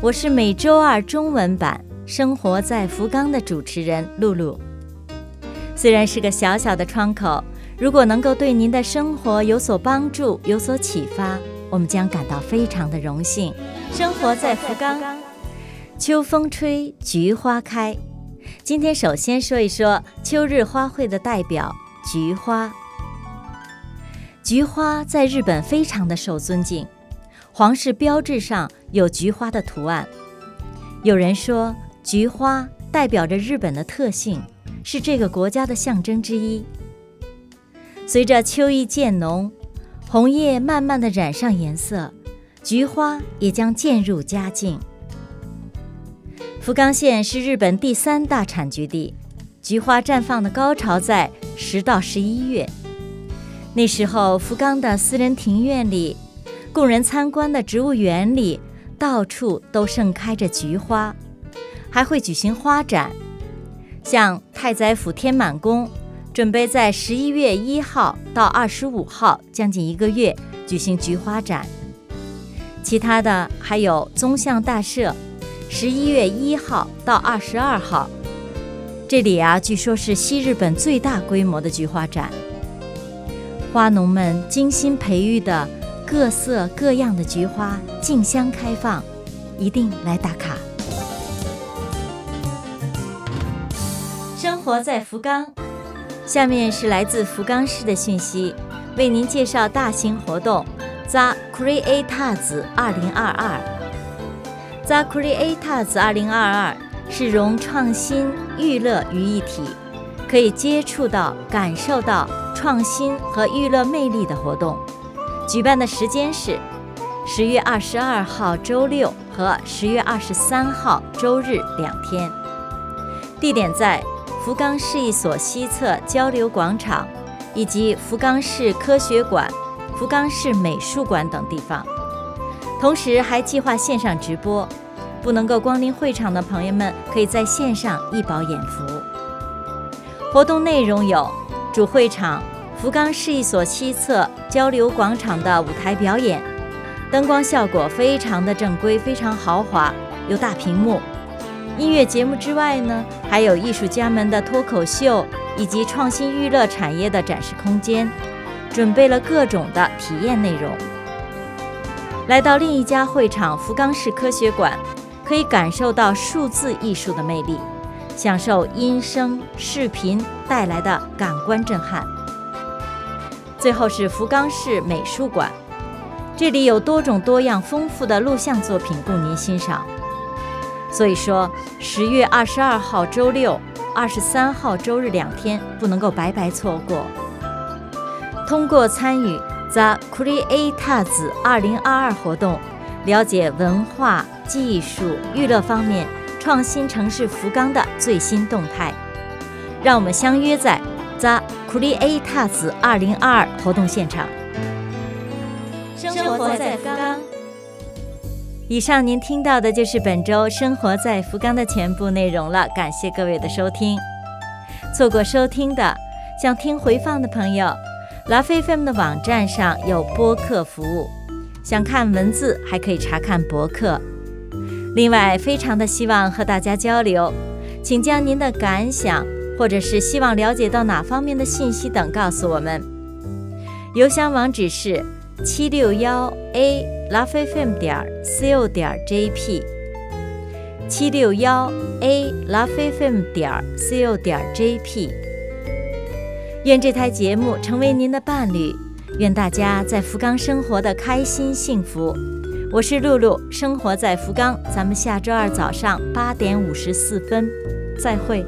我是每周二中文版《生活在福冈》的主持人露露。虽然是个小小的窗口，如果能够对您的生活有所帮助、有所启发，我们将感到非常的荣幸。生活在福冈，秋风吹，菊花开。今天首先说一说秋日花卉的代表——菊花。菊花在日本非常的受尊敬，皇室标志上有菊花的图案。有人说，菊花代表着日本的特性。是这个国家的象征之一。随着秋意渐浓，红叶慢慢的染上颜色，菊花也将渐入佳境。福冈县是日本第三大产菊地，菊花绽放的高潮在十到十一月。那时候，福冈的私人庭院里、供人参观的植物园里，到处都盛开着菊花，还会举行花展。像太宰府天满宫，准备在十一月一号到二十五号，将近一个月举行菊花展。其他的还有宗像大社，十一月一号到二十二号，这里啊，据说是西日本最大规模的菊花展。花农们精心培育的各色各样的菊花竞相开放，一定来打卡。生活在福冈，下面是来自福冈市的讯息，为您介绍大型活动 The Creators 二零二二。The Creators 二零二二是融创新、娱乐于一体，可以接触到、感受到创新和娱乐魅力的活动。举办的时间是十月二十二号周六和十月二十三号周日两天，地点在。福冈市一所西侧交流广场，以及福冈市科学馆、福冈市美术馆等地方，同时还计划线上直播。不能够光临会场的朋友们，可以在线上一饱眼福。活动内容有：主会场福冈市一所西侧交流广场的舞台表演，灯光效果非常的正规，非常豪华，有大屏幕。音乐节目之外呢，还有艺术家们的脱口秀，以及创新娱乐产业的展示空间，准备了各种的体验内容。来到另一家会场福冈市科学馆，可以感受到数字艺术的魅力，享受音声视频带来的感官震撼。最后是福冈市美术馆，这里有多种多样丰富的录像作品供您欣赏。所以说，十月二十二号周六、二十三号周日两天不能够白白错过。通过参与 The Creators 二零二二活动，了解文化、技术、娱乐方面创新城市福冈的最新动态。让我们相约在 The Creators 二零二二活动现场。生活在福冈。以上您听到的就是本周生活在福冈的全部内容了，感谢各位的收听。错过收听的，想听回放的朋友，拉菲菲们的网站上有播客服务，想看文字还可以查看博客。另外，非常的希望和大家交流，请将您的感想或者是希望了解到哪方面的信息等告诉我们。邮箱网址是七六幺 a。lovefm 点 co 点 jp 七六幺 a lovefm 点 co 点 jp 愿这台节目成为您的伴侣，愿大家在福冈生活的开心幸福。我是露露，生活在福冈，咱们下周二早上八点五十四分再会。